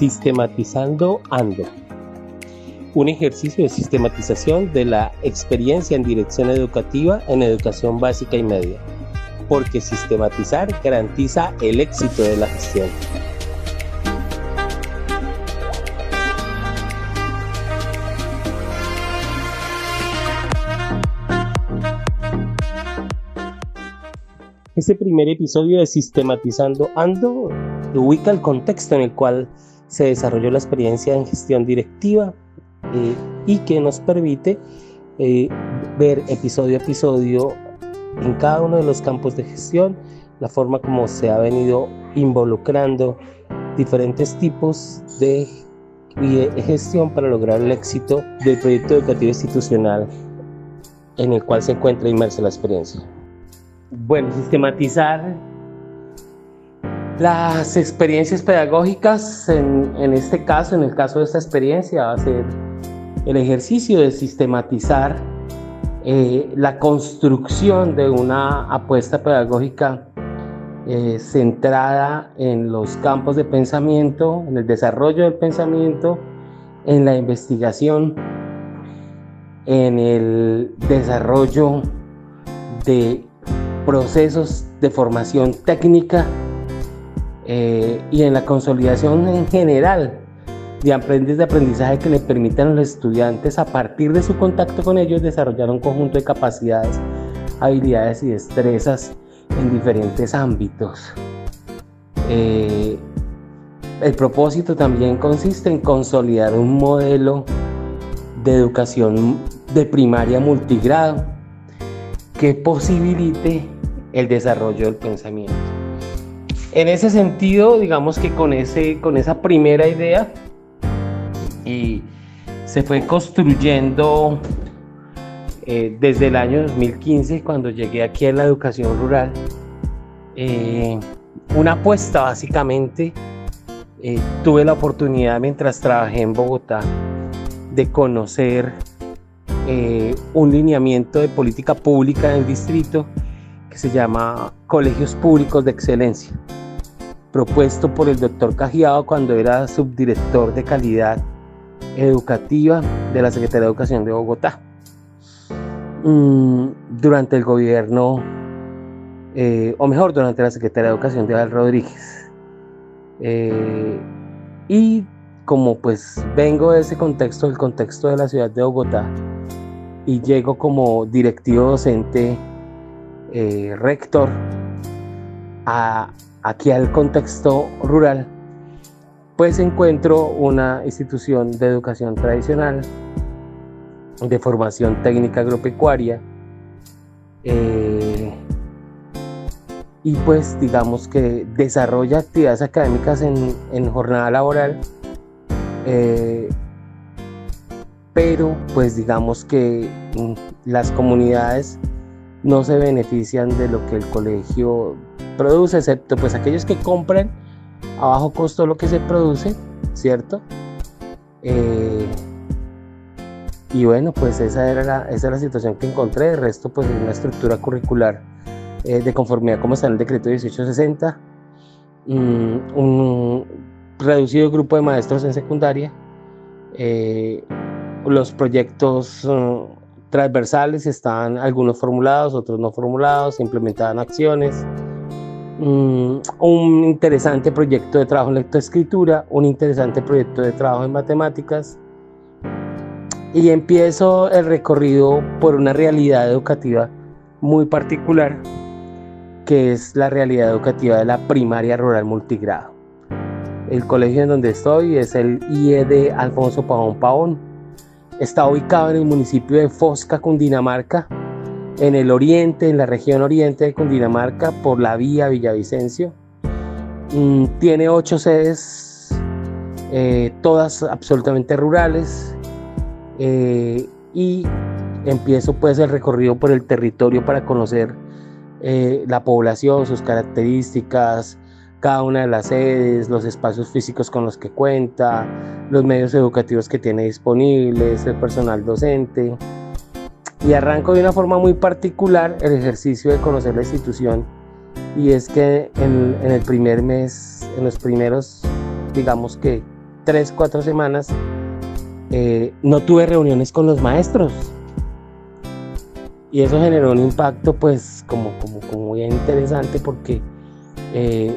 Sistematizando Ando. Un ejercicio de sistematización de la experiencia en dirección educativa en educación básica y media. Porque sistematizar garantiza el éxito de la gestión. Este primer episodio de Sistematizando Ando ubica el contexto en el cual se desarrolló la experiencia en gestión directiva eh, y que nos permite eh, ver episodio a episodio en cada uno de los campos de gestión, la forma como se ha venido involucrando diferentes tipos de gestión para lograr el éxito del proyecto educativo institucional en el cual se encuentra inmersa la experiencia. Bueno, sistematizar las experiencias pedagógicas, en, este caso, en el caso de esta experiencia, va a ser el ejercicio de sistematizar eh, la construcción de una apuesta pedagógica eh, centrada en los campos de pensamiento, en el desarrollo del pensamiento, en la investigación, en el desarrollo de procesos de formación técnica eh, y en la consolidación en general de aprendizaje de aprendizaje que le permitan a los estudiantes a partir de su contacto con ellos desarrollar un conjunto de capacidades, habilidades y destrezas en diferentes ámbitos. Eh, el propósito también consiste en consolidar un modelo de educación de primaria multigrado que posibilite el desarrollo del pensamiento. En ese sentido, digamos que con, ese, con esa primera idea y se fue construyendo eh, desde el año 2015, cuando llegué aquí a la educación rural, eh, una apuesta básicamente. Eh, tuve la oportunidad mientras trabajé en Bogotá de conocer un lineamiento de política pública en el distrito que se llama Colegios Públicos de Excelencia, propuesto por el doctor Cajiado cuando era subdirector de calidad educativa de la Secretaría de Educación de Bogotá. Mm, durante el gobierno, eh, o mejor, durante la Secretaría de Educación de Val Rodríguez. Eh, y como pues vengo de ese contexto, el contexto de la ciudad de Bogotá, y llego como directivo docente eh, rector aquí al contexto rural, pues encuentro una institución de educación tradicional, de formación técnica agropecuaria, eh, y pues digamos que desarrolla actividades académicas en, jornada laboral eh, pero pues digamos que mm, las comunidades no se benefician de lo que el colegio produce, excepto pues aquellos que compran a bajo costo lo que se produce, ¿cierto? Eh, y bueno, pues esa era, la, esa la situación que encontré, el resto pues es una estructura curricular eh, de conformidad como está en el decreto 1860, mm, un reducido grupo de maestros en secundaria, eh, los proyectos uh, transversales están algunos formulados, otros no formulados, se implementaban acciones. Mm, un interesante proyecto de trabajo en lectoescritura, un interesante proyecto de trabajo en matemáticas. Y empiezo el recorrido por una realidad educativa muy particular, que es la realidad educativa de la primaria rural multigrado. El colegio en donde estoy es el IED Alfonso Pavón Pavón Está ubicado en el municipio de Fosca, Cundinamarca, en el oriente, en la región oriente de Cundinamarca, por la vía Villavicencio. Mm, tiene ocho sedes, eh, todas absolutamente rurales. Eh, y empiezo pues el recorrido por el territorio para conocer eh, la población, sus características, cada una de las sedes, los espacios físicos con los que cuenta, los medios educativos que tiene disponibles, el personal docente. Y arranco de una forma muy particular el ejercicio de conocer la institución. Y es que en, el primer mes, en los primeros, digamos que tres, cuatro semanas, eh, no tuve reuniones con los maestros. Y eso generó un impacto pues como, como, como muy interesante porque eh,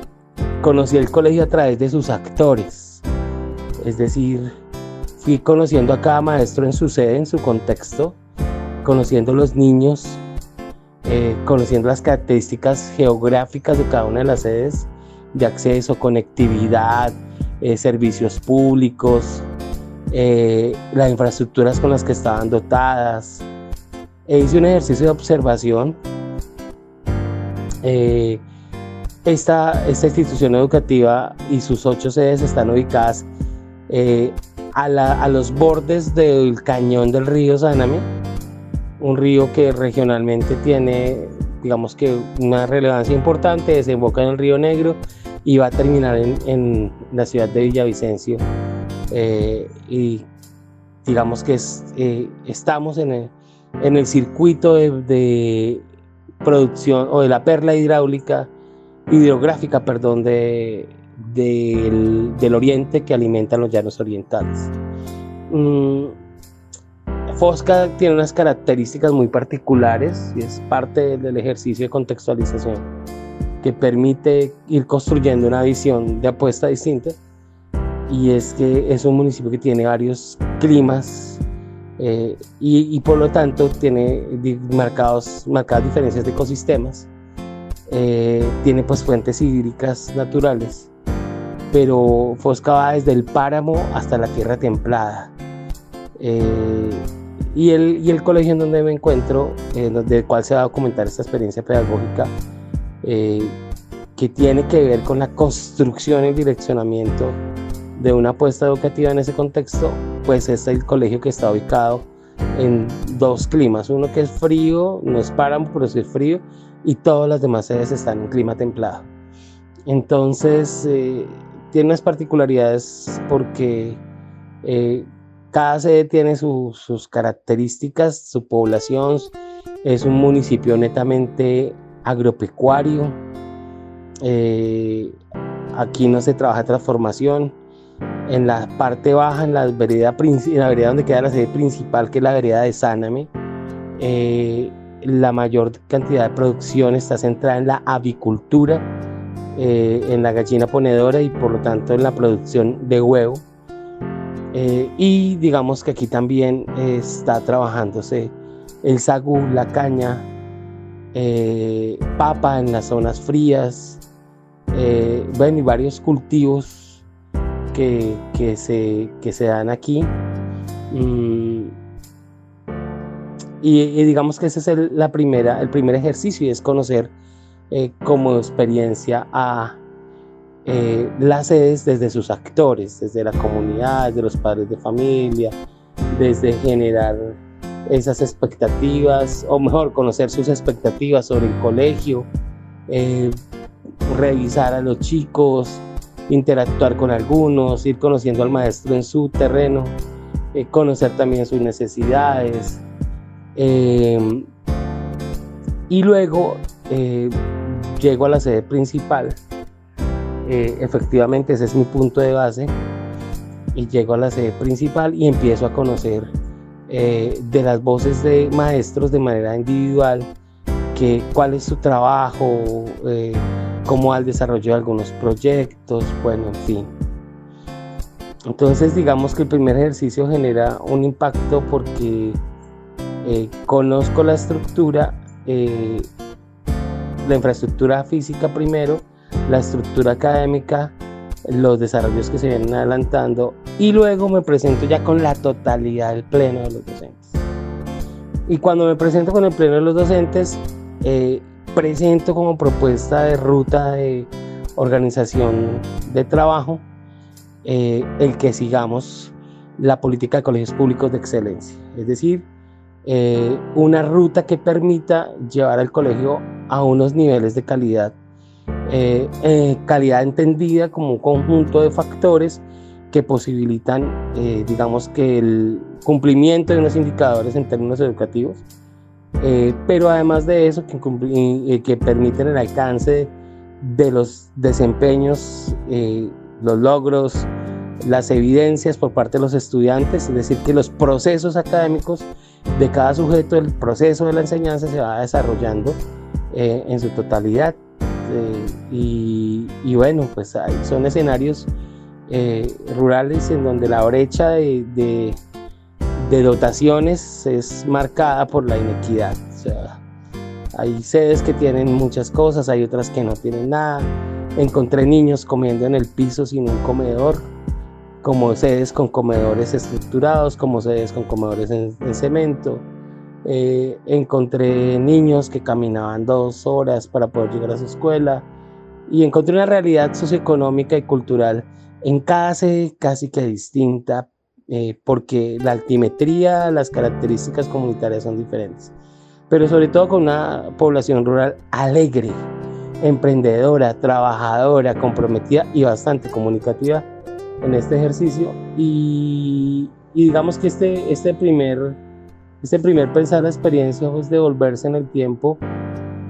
conocí el colegio a través de sus actores. Es decir, fui conociendo a cada maestro en su sede, en su contexto, conociendo los niños, eh, conociendo las características geográficas de cada una de las sedes de acceso, conectividad, eh, servicios públicos, eh, las infraestructuras con las que estaban dotadas. E hice un ejercicio de observación. Esta, esta, institución educativa y sus ocho sedes están ubicadas a, a, los bordes del cañón del río Saname un río que regionalmente tiene, digamos que una relevancia importante, desemboca en el río Negro y va a terminar en, la ciudad de Villavicencio. Eh, y digamos que eh, estamos en el, en el circuito de, producción o de la perla hidráulica, hidrográfica, perdón, de, del, oriente que alimentan los llanos orientales. Mm, Fosca tiene unas características muy particulares y es parte del ejercicio de contextualización que permite ir construyendo una visión de apuesta distinta y es que es un municipio que tiene varios climas eh, y, por lo tanto tiene marcados, marcadas diferencias de ecosistemas, eh, tiene pues fuentes hídricas naturales, pero Fosca va desde el páramo hasta la tierra templada. Eh, y el, colegio en donde me encuentro, eh, del cual se va a documentar esta experiencia pedagógica, eh, que tiene que ver con la construcción y direccionamiento de una apuesta educativa en ese contexto, pues es el colegio que está ubicado en dos climas, uno que es frío, no es páramo, pero sí es frío, y todas las demás sedes están en clima templado. Entonces, eh, tiene unas particularidades porque eh, cada sede tiene sus características, su población. Es un municipio netamente agropecuario. Eh, aquí no se trabaja transformación. En la parte baja, en la vereda, en la vereda donde queda la sede principal, que es la vereda de Sáname, la mayor cantidad de producción está centrada en la avicultura, eh, en la gallina ponedora y por lo tanto en la producción de huevo. Eh, y digamos que aquí también está trabajándose el sagú, la caña, eh, papa en las zonas frías, eh, bueno, y varios cultivos que, que, se, que se dan aquí. Mm, y, digamos que ese es el, la primera, el primer ejercicio y es conocer como experiencia a, eh, las sedes desde sus actores, desde la comunidad, desde los padres de familia, desde generar esas expectativas, o mejor, conocer sus expectativas sobre el colegio, eh, revisar a los chicos, interactuar con algunos, ir conociendo al maestro en su terreno, eh, conocer también sus necesidades. Y luego llego a la sede principal eh, efectivamente ese es mi punto de base y llego a la sede principal y empiezo a conocer eh, de las voces de maestros de manera individual que, cuál es su trabajo, eh, cómo al desarrollo de algunos proyectos, bueno, en fin. Entonces digamos que el primer ejercicio genera un impacto porque conozco la estructura, la infraestructura física primero, la estructura académica, los desarrollos que se vienen adelantando y luego me presento ya con la totalidad del pleno de los docentes. Y cuando me presento con el pleno de los docentes, eh, presento como propuesta de ruta de organización de trabajo eh, el que sigamos la política de colegios públicos de excelencia, es decir, eh, una ruta que permita llevar al colegio a unos niveles de calidad eh, eh, calidad entendida como un conjunto de factores que posibilitan, eh, digamos que el cumplimiento de unos indicadores en términos educativos, pero además de eso que, que, permiten el alcance de los desempeños, los logros, las evidencias por parte de los estudiantes, es decir, que los procesos académicos de cada sujeto, el proceso de la enseñanza se va desarrollando eh, en su totalidad. Eh, y, bueno, pues son escenarios eh, rurales en donde la brecha de, dotaciones es marcada por la inequidad. Hay sedes que tienen muchas cosas, hay otras que no tienen nada. Encontré niños comiendo en el piso sin un comedor, como sedes con comedores estructurados, como sedes con comedores en, cemento. Eh, encontré niños que caminaban dos horas para poder llegar a su escuela y encontré una realidad socioeconómica y cultural en cada sede casi que distinta eh, porque la altimetría, las características comunitarias son diferentes, pero sobre todo con una población rural alegre, emprendedora, trabajadora, comprometida y bastante comunicativa en este ejercicio y, digamos que este, este, primer, este primer pensar la experiencia es de volverse en el tiempo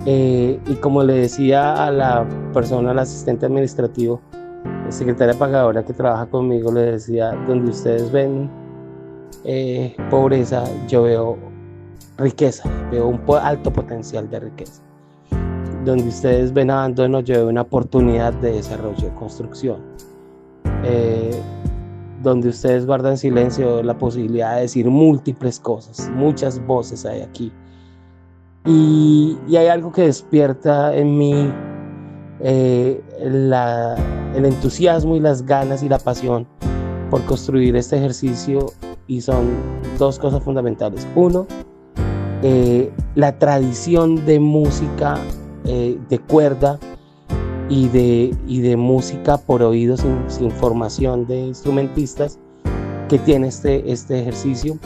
eh, y como le decía a la persona, al asistente administrativo, secretaria pagadora que trabaja conmigo, le decía, donde ustedes ven eh, pobreza, yo veo riqueza, veo un alto potencial de riqueza. Donde ustedes ven abandono, yo veo una oportunidad de desarrollo, de construcción. Eh, donde ustedes guardan silencio, la posibilidad de decir múltiples cosas, muchas voces hay aquí. Y, hay algo que despierta en mí eh, el entusiasmo y las ganas y la pasión por construir este ejercicio y son dos cosas fundamentales. Uno, eh, la tradición de música de cuerda y de, y de música por oído sin, formación de instrumentistas que tiene este, este ejercicio,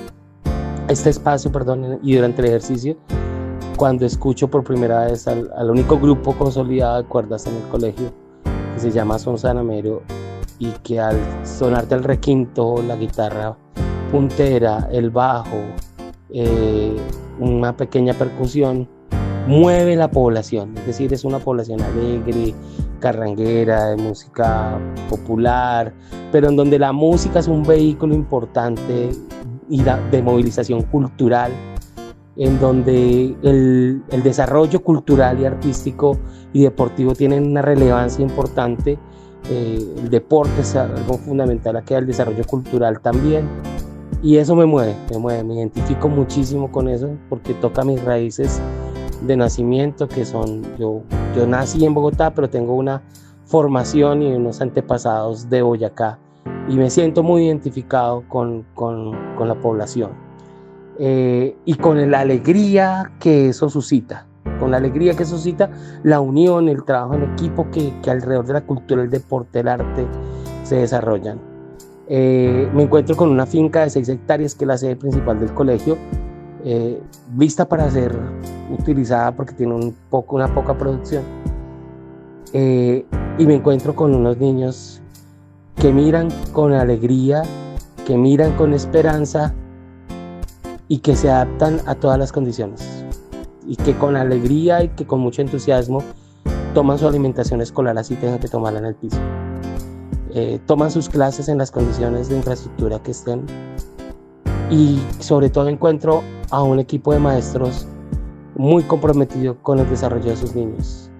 este espacio, perdón, y durante el ejercicio, cuando escucho por primera vez al, único grupo consolidado de cuerdas en el colegio, que se llama Son Sanamero, y que al sonarte el requinto, la guitarra puntera, el bajo, eh, una pequeña percusión, mueve la población, es decir, es una población alegre, carranguera, de música popular, pero en donde la música es un vehículo importante y de movilización cultural, en donde el, desarrollo cultural y artístico y deportivo tienen una relevancia importante. Eh, el deporte es algo fundamental aquí, el desarrollo cultural también. Y eso me mueve, me mueve, me identifico muchísimo con eso porque toca mis raíces de nacimiento, que son, yo, yo nací en Bogotá, pero tengo una formación y unos antepasados de Boyacá y me siento muy identificado con, con, con la población eh, y con la alegría que eso suscita, con la alegría que suscita la unión, el trabajo en equipo que, que alrededor de la cultura, el deporte, el arte se desarrollan. Eh, me encuentro con una finca de 6 hectáreas que es la sede principal del colegio eh, lista para ser utilizada porque tiene un poco, una poca producción. Eh, y me encuentro con unos niños que miran con alegría, que miran con esperanza y que se adaptan a todas las condiciones. Y que con alegría y que con mucho entusiasmo toman su alimentación escolar así tengan que tomarla en el piso. Eh, toman sus clases en las condiciones de infraestructura que estén y sobre todo encuentro a un equipo de maestros muy comprometido con el desarrollo de sus niños,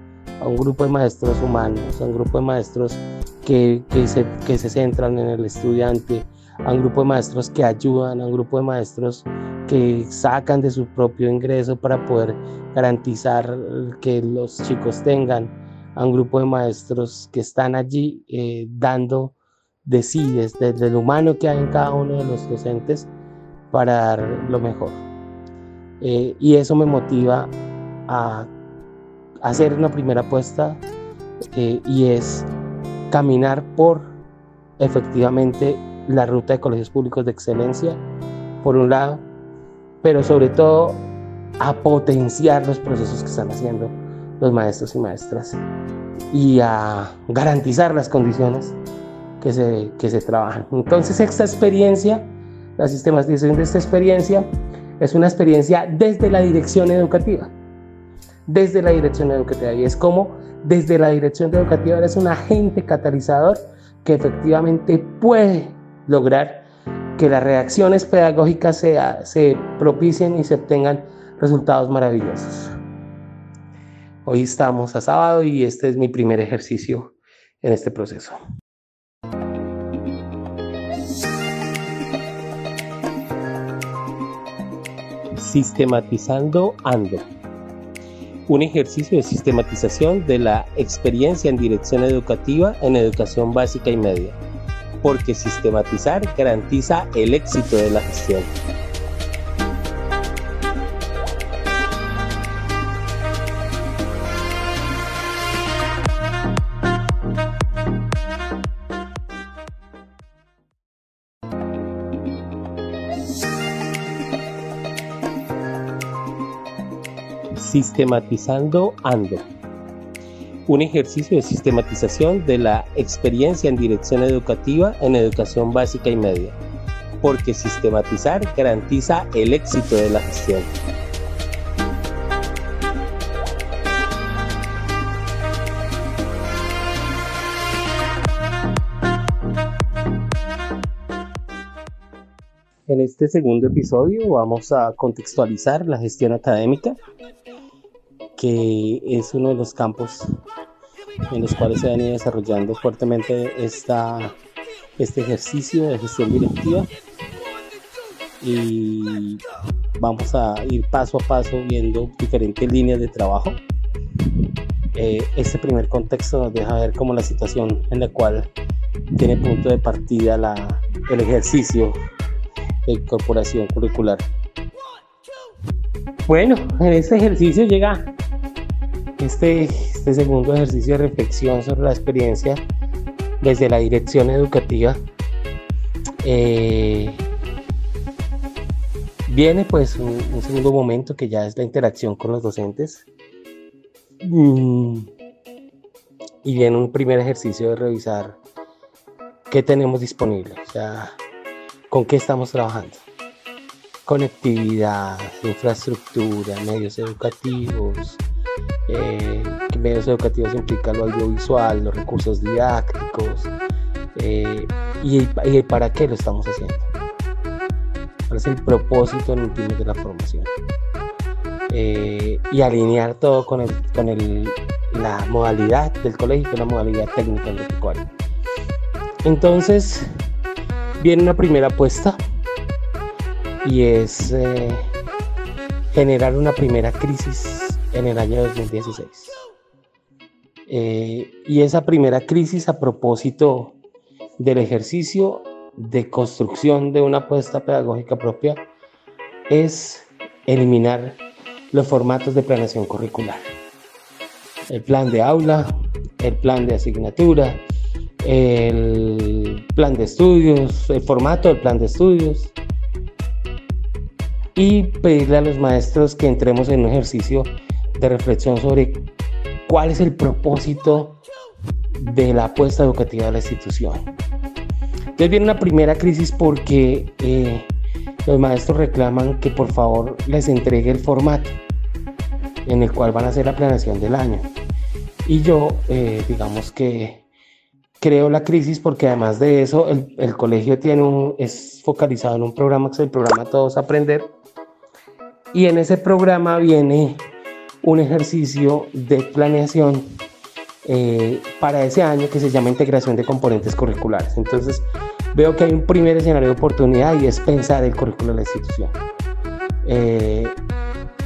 a un grupo de maestros humanos, a un grupo de maestros que, que, se, que se centran en el estudiante, a un grupo de maestros que ayudan, a un grupo de maestros que sacan de su propio ingreso para poder garantizar que los chicos tengan, a un grupo de maestros que están allí eh, dando de sí, desde, desde, humano que hay en cada uno de los docentes, para dar lo mejor. Eh, y eso me motiva a hacer una primera apuesta eh, y es caminar por efectivamente la ruta de colegios públicos de excelencia, por un lado, pero sobre todo a potenciar los procesos que están haciendo los maestros y maestras y a garantizar las condiciones que se, que se trabajan. Entonces esta experiencia la sistematización de esta experiencia es una experiencia desde la dirección educativa. Desde la dirección educativa. Y es como desde la dirección educativa eres un agente catalizador que efectivamente puede lograr que las reacciones pedagógicas se, se propicien y se obtengan resultados maravillosos. Hoy estamos a sábado y este es mi primer ejercicio en este proceso. Sistematizando Ando. Un ejercicio de sistematización de la experiencia en dirección educativa en educación básica y media. Porque sistematizar garantiza el éxito de la gestión. Sistematizando Ando. Un ejercicio de sistematización de la experiencia en dirección educativa en educación básica y media. Porque sistematizar garantiza el éxito de la gestión. En este segundo episodio vamos a contextualizar la gestión académica que es uno de los campos en los cuales se ha venido desarrollando fuertemente esta, este ejercicio de gestión directiva y vamos a ir paso a paso viendo diferentes líneas de trabajo. Eh, este primer contexto nos deja ver cómo la situación en la cual tiene punto de partida la, el ejercicio de incorporación curricular. Bueno, en este ejercicio llega este, este segundo ejercicio de reflexión sobre la experiencia desde la dirección educativa eh, viene pues un, segundo momento que ya es la interacción con los docentes mm, y viene un primer ejercicio de revisar qué tenemos disponible, o sea, con qué estamos trabajando. Conectividad, infraestructura, medios educativos, eh, medios educativos implica lo audiovisual, los recursos didácticos eh, y, para qué lo estamos haciendo. ¿Cuál es el propósito en último de la formación? Eh, y alinear todo con, el, con el, la modalidad del colegio, con la modalidad técnica en cual. Entonces, viene una primera apuesta y es eh, generar una primera crisis en el año 2016. Eh, y esa primera crisis a propósito del ejercicio de construcción de una apuesta pedagógica propia es eliminar los formatos de planeación curricular. El plan de aula, el plan de asignatura, el plan de estudios, el formato del plan de estudios y pedirle a los maestros que entremos en un ejercicio de reflexión sobre cuál es el propósito de la apuesta educativa de la institución. Entonces viene una primera crisis porque eh, los maestros reclaman que por favor les entregue el formato en el cual van a hacer la planeación del año. Y yo, eh, digamos que creo la crisis porque además de eso, el, el, colegio tiene un, es focalizado en un programa que es el programa Todos Aprender. Y en ese programa viene un ejercicio de planeación eh, para ese año que se llama integración de componentes curriculares. Entonces, veo que hay un primer escenario de oportunidad y es pensar el currículo de la institución. Eh,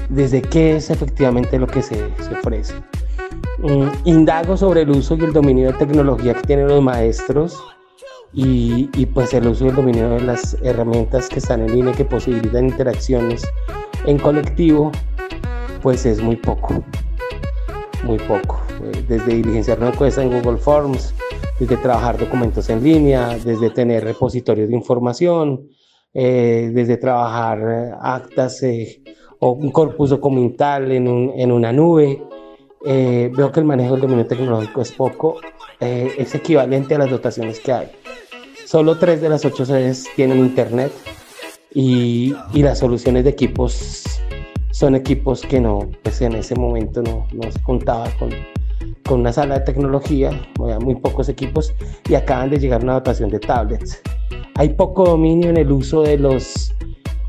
desde qué es efectivamente lo que se, se ofrece. Mm, indago sobre el uso y el dominio de tecnología que tienen los maestros y, y, pues el uso y el dominio de las herramientas que están en línea que posibilitan interacciones en colectivo pues es muy poco, muy poco. Eh, desde diligenciar una encuesta en Google Forms, desde trabajar documentos en línea, desde tener repositorios de información, eh, desde trabajar eh, actas o un corpus documental en, en una nube. veo que el manejo del dominio tecnológico es poco, es equivalente a las dotaciones que hay. Solo tres de las ocho sedes tienen internet y las soluciones de equipos son equipos que no, pues en ese momento no, no se contaba con, con una sala de tecnología, muy pocos equipos, y acaban de llegar una dotación de tablets. Hay poco dominio en el uso de los,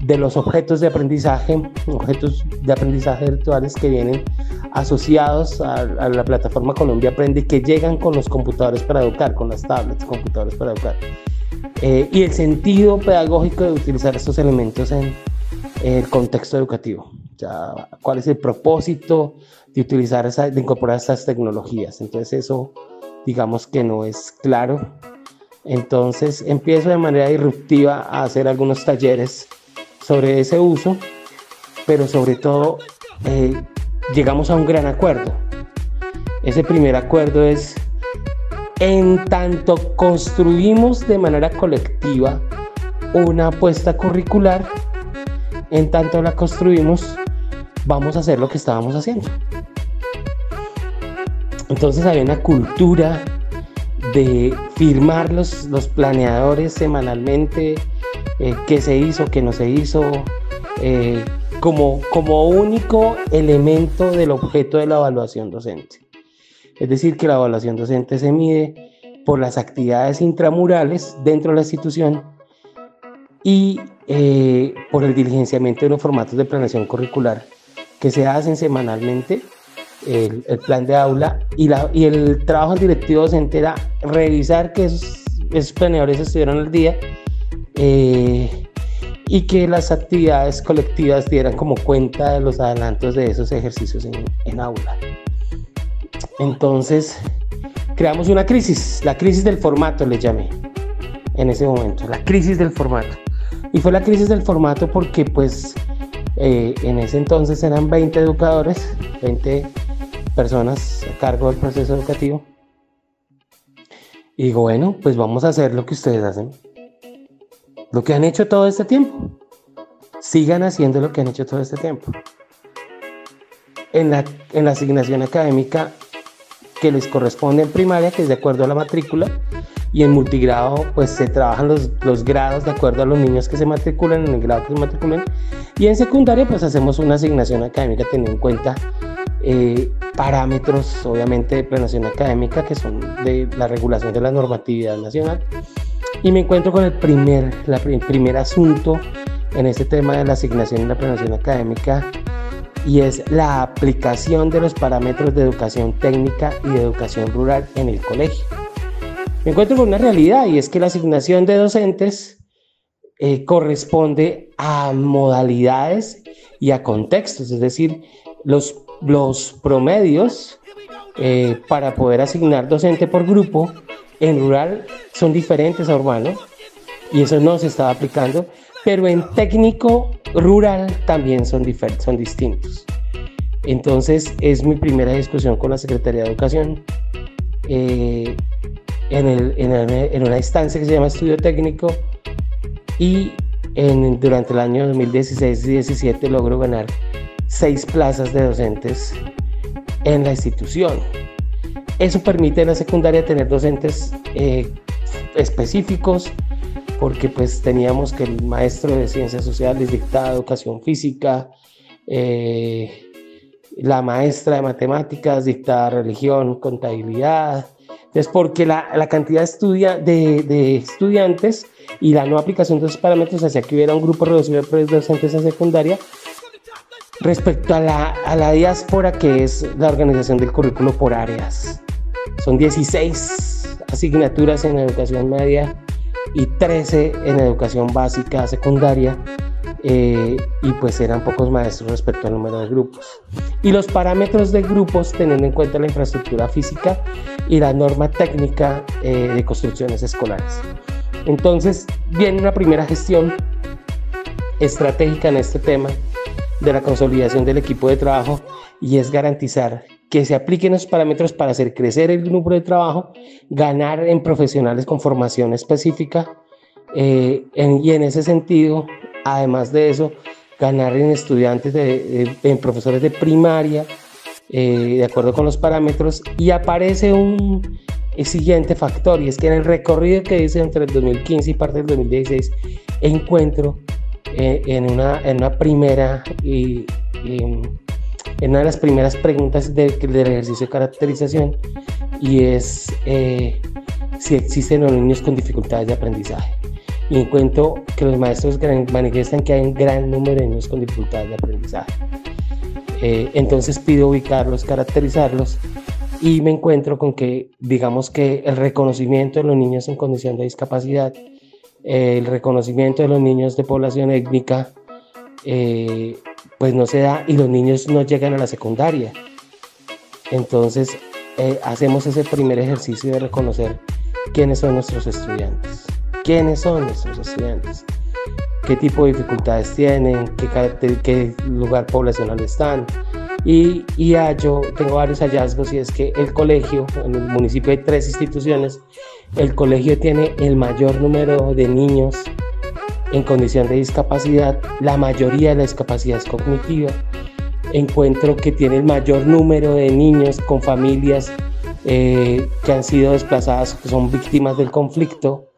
de los objetos de aprendizaje, objetos de aprendizaje virtuales que vienen asociados a, la plataforma Colombia Aprende que llegan con los computadores para educar, con las tablets, computadores para educar. Eh, y el sentido pedagógico de utilizar estos elementos en el contexto educativo. Ya, ¿Cuál es el propósito de utilizar, esa, de incorporar estas tecnologías? Entonces eso, digamos que no es claro. Entonces empiezo de manera disruptiva a hacer algunos talleres sobre ese uso, pero sobre todo eh, llegamos a un gran acuerdo. Ese primer acuerdo es, en tanto construimos de manera colectiva una apuesta curricular, en tanto la construimos, vamos a hacer lo que estábamos haciendo. Entonces había una cultura de firmar los, los planeadores semanalmente, eh, qué se hizo, qué no se hizo, eh, como, como único elemento del objeto de la evaluación docente. Es decir, que la evaluación docente se mide por las actividades intramurales dentro de la institución y eh, por el diligenciamiento de los formatos de planeación curricular que se hacen semanalmente, el, plan de aula y, la, y el trabajo directivo docente era revisar que esos, planeadores estuvieran al día eh, y que las actividades colectivas dieran como cuenta de los adelantos de esos ejercicios en, aula. Entonces, creamos una crisis, la crisis del formato le llamé en ese momento, la crisis del formato. Y fue la crisis del formato porque pues eh, en ese entonces eran 20 educadores, 20 personas a cargo del proceso educativo. Y digo, bueno, pues vamos a hacer lo que ustedes hacen lo que han hecho todo este tiempo. Sigan haciendo lo que han hecho todo este tiempo. En la, en la asignación académica que les corresponde en primaria, que es de acuerdo a la matrícula, y en multigrado pues se trabajan los, los, grados de acuerdo a los niños que se matriculan en el grado que se matriculan y en secundaria pues hacemos una asignación académica teniendo en cuenta eh, parámetros obviamente de planeación académica que son de la regulación de la normatividad nacional y me encuentro con el primer, la, primer asunto en este tema de la asignación y la planeación académica y es la aplicación de los parámetros de educación técnica y de educación rural en el colegio. Me encuentro con una realidad y es que la asignación de docentes eh, corresponde a modalidades y a contextos, es decir, los, los promedios eh, para poder asignar docente por grupo en rural son diferentes a urbano y eso no se estaba aplicando, pero en técnico rural también son, son distintos. Entonces es mi primera discusión con la Secretaría de Educación eh, en, el, en, en, una instancia que se llama Estudio Técnico y durante el año 2016 y 2017 logro ganar seis plazas de docentes en la institución. Eso permite en la secundaria tener docentes eh, específicos, porque pues teníamos que el maestro de ciencias sociales dictaba educación física, eh, la maestra de matemáticas dictaba religión, contabilidad. Es porque la, la cantidad de, de, de, estudiantes y la no aplicación de esos parámetros hacía que hubiera un grupo reducido de docentes en secundaria respecto a la, a la diáspora, que es la organización del currículo por áreas. Son 16 asignaturas en educación media y 13 en educación básica secundaria. Eh, y pues eran pocos maestros respecto al número de grupos. Y los parámetros de grupos teniendo en cuenta la infraestructura física y la norma técnica eh, de construcciones escolares. Entonces viene una primera gestión estratégica en este tema de la consolidación del equipo de trabajo y es garantizar que se apliquen los parámetros para hacer crecer el número de trabajo, ganar en profesionales con formación específica eh, y en ese sentido, además de eso, ganar en estudiantes, en profesores de primaria, eh, de acuerdo con los parámetros, y aparece un siguiente factor, y es que en el recorrido que hice entre el 2015 y parte del 2016, encuentro eh, en, una, en una primera y en una de las primeras preguntas del ejercicio de caracterización y es eh, si existen los niños con dificultades de aprendizaje. Y encuentro que los maestros manifiestan que hay un gran número de niños con dificultades de aprendizaje. Eh, entonces pido ubicarlos, caracterizarlos y me encuentro con que, digamos que el reconocimiento de los niños en condición de discapacidad, el reconocimiento de los niños de población étnica, eh, pues no se da y los niños no llegan a la secundaria. Entonces eh, hacemos ese primer ejercicio de reconocer quiénes son nuestros estudiantes, quiénes son nuestros estudiantes, qué tipo de dificultades tienen, qué, qué lugar poblacional están, y, y yo tengo varios hallazgos y es que el colegio, en el municipio hay tres instituciones, el colegio tiene el mayor número de niños en condición de discapacidad, la mayoría de la discapacidad es cognitiva. Encuentro que tiene el mayor número de niños con familias eh, que han sido desplazadas, que son víctimas del conflicto.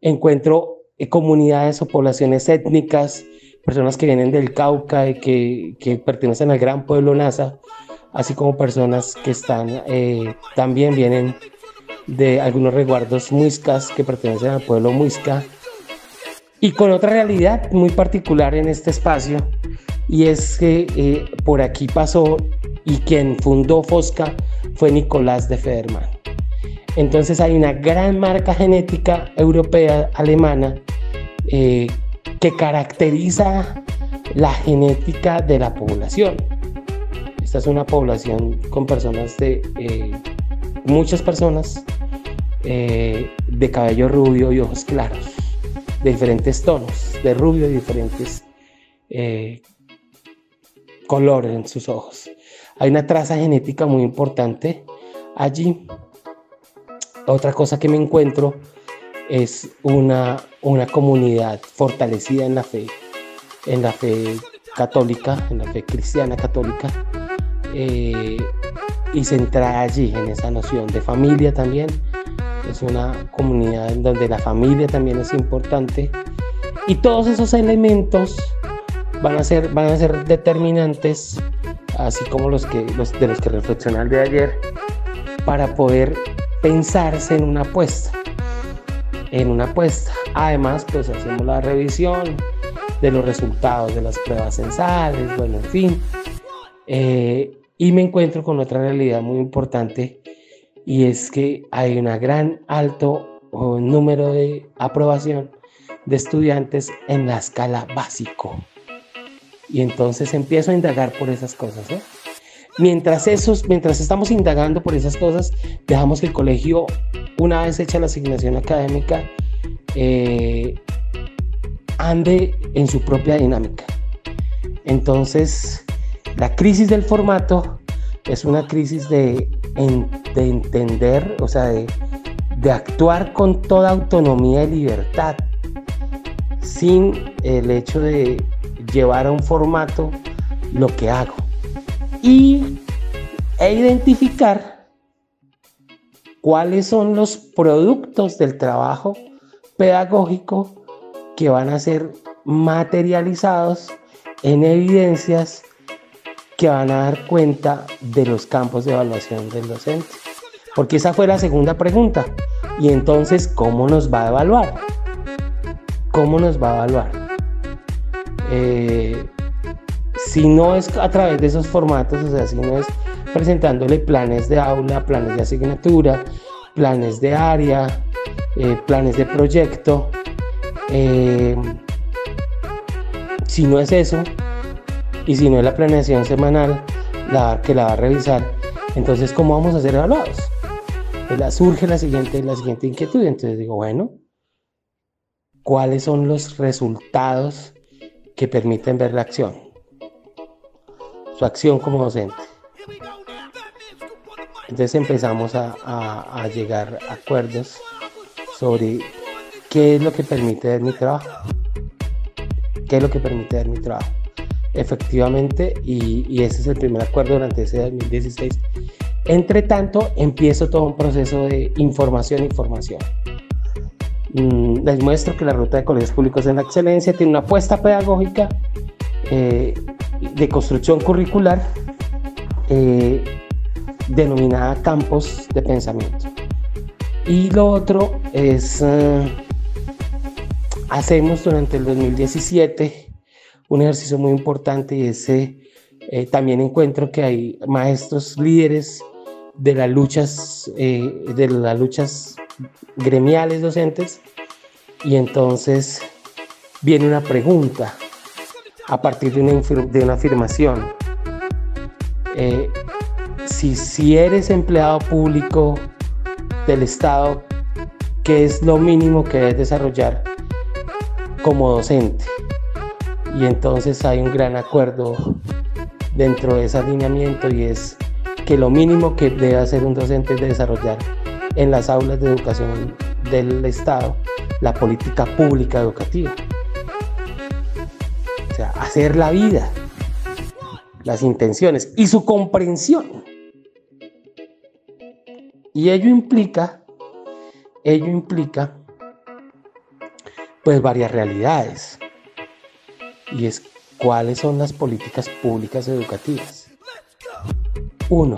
Encuentro eh, comunidades o poblaciones étnicas personas que vienen del Cauca y que, pertenecen al gran pueblo Nasa, así como personas que están, eh, también vienen de algunos resguardos muiscas que pertenecen al pueblo muisca, y con otra realidad muy particular en este espacio, y es que eh, por aquí pasó y quien fundó Fosca fue Nicolás de Federman. Entonces hay una gran marca genética europea, alemana, eh, que caracteriza la genética de la población. Esta es una población con personas de, eh, muchas personas eh, de cabello rubio y ojos claros, de diferentes tonos, de rubio y diferentes colores en sus ojos. Hay una traza genética muy importante allí. Otra cosa que me encuentro es una, una comunidad fortalecida en la fe, en la fe católica, en la fe cristiana católica, eh, y centrada allí en esa noción de familia también. Es una comunidad en donde la familia también es importante. Y todos esos elementos van a ser, van a ser determinantes, así como los, que, los de los que reflexioné el de ayer, para poder pensarse en una apuesta en una apuesta. Además, pues hacemos la revisión de los resultados de las pruebas censales, bueno, en fin. Eh, y me encuentro con otra realidad muy importante y es que hay un gran alto número de aprobación de estudiantes en la escala básico. Y entonces empiezo a indagar por esas cosas. ¿eh? Mientras, esos, mientras estamos indagando por esas cosas, dejamos que el colegio, una vez hecha la asignación académica, eh, ande en su propia dinámica. Entonces, la crisis del formato es una crisis de, de entender, o sea, de, de actuar con toda autonomía y libertad, sin el hecho de llevar a un formato lo que hago y, e identificar cuáles son los productos del trabajo pedagógico que van a ser materializados en evidencias que van a dar cuenta de los campos de evaluación del docente. Porque esa fue la segunda pregunta. Y entonces, ¿cómo nos va a evaluar? ¿Cómo nos va a evaluar? Eh, si no es a través de esos formatos, o sea, si no es presentándole planes de aula, planes de asignatura, planes de área, eh, planes de proyecto, eh, si no es eso, y si no es la planeación semanal la, que la va a revisar, entonces, ¿cómo vamos a ser evaluados? Pues surge la siguiente, la siguiente inquietud. Entonces digo, bueno, ¿cuáles son los resultados que permiten ver la acción? Su acción como docente. Entonces empezamos a, llegar a acuerdos sobre qué es lo que permite ver mi trabajo. ¿Qué es lo que permite ver mi trabajo? Efectivamente, y, ese es el primer acuerdo durante ese 2016. Entre tanto, empiezo todo un proceso de información información. Mm, les muestro que la ruta de colegios públicos en la excelencia tiene una apuesta pedagógica eh, de construcción curricular eh, denominada campos de pensamiento. Y lo otro es, eh, hacemos durante el 2017 un ejercicio muy importante y ese también encuentro que hay maestros líderes de las luchas, de las luchas gremiales docentes y entonces viene una pregunta a partir de una, de una afirmación. Eh, si, si eres empleado público del Estado, ¿qué es lo mínimo que debes desarrollar como docente? Y entonces hay un gran acuerdo dentro de ese alineamiento y es que lo mínimo que debe hacer un docente es desarrollar en las aulas de educación del Estado la política pública educativa. Hacer la vida, las intenciones y su comprensión. Y ello implica, ello implica, pues varias realidades. Y es cuáles son las políticas públicas educativas. Uno,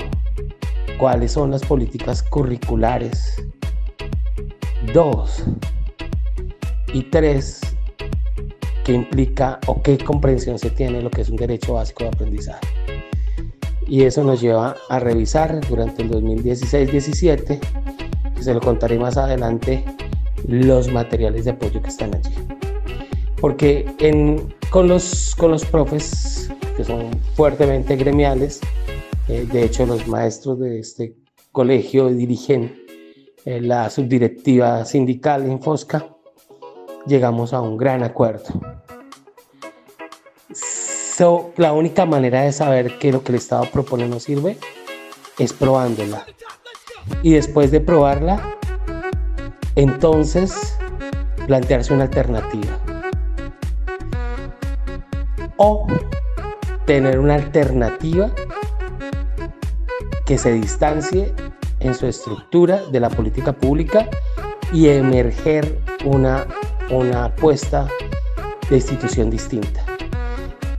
cuáles son las políticas curriculares. Dos, y tres, qué implica o qué comprensión se tiene de lo que es un derecho básico de aprendizaje. Y eso nos lleva a revisar durante el 2016-17, que se lo contaré más adelante, los materiales de apoyo que están allí. Porque en, con, los, con los profes, que son fuertemente gremiales, eh, de hecho los maestros de este colegio dirigen eh, la subdirectiva sindical en Fosca, llegamos a un gran acuerdo. la única manera de saber que lo que el Estado propone no sirve es probándola. Y después de probarla, entonces plantearse una alternativa. O tener una alternativa que se distancie en su estructura de la política pública y emerger una una apuesta de institución distinta.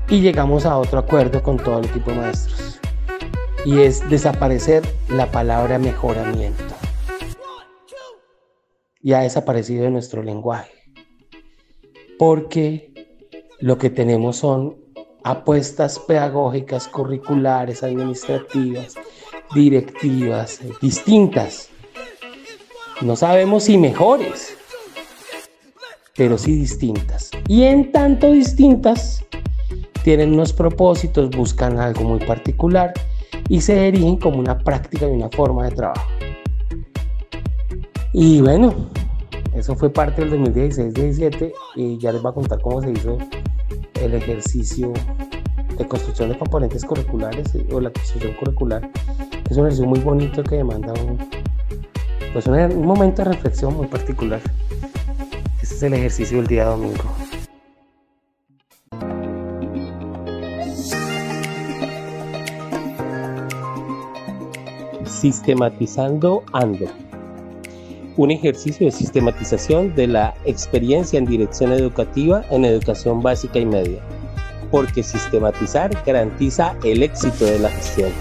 Y llegamos a otro acuerdo con todo el equipo de maestros. Y es desaparecer la palabra mejoramiento. Y ha desaparecido de nuestro lenguaje. Porque lo que tenemos son apuestas pedagógicas, curriculares, administrativas, directivas, distintas. No sabemos si mejores, pero sí distintas. Y en tanto distintas, tienen unos propósitos, buscan algo muy particular y se erigen como una práctica y una forma de trabajo. Y bueno, eso fue parte del 2016-17 y ya les voy a contar cómo se hizo el ejercicio de construcción de componentes curriculares o la construcción curricular. Es un ejercicio muy bonito que demanda pues un momento de reflexión muy particular el ejercicio del día domingo. Sistematizando Ando. Un ejercicio de sistematización de la experiencia en dirección educativa en educación básica y media. Porque sistematizar garantiza el éxito de la gestión.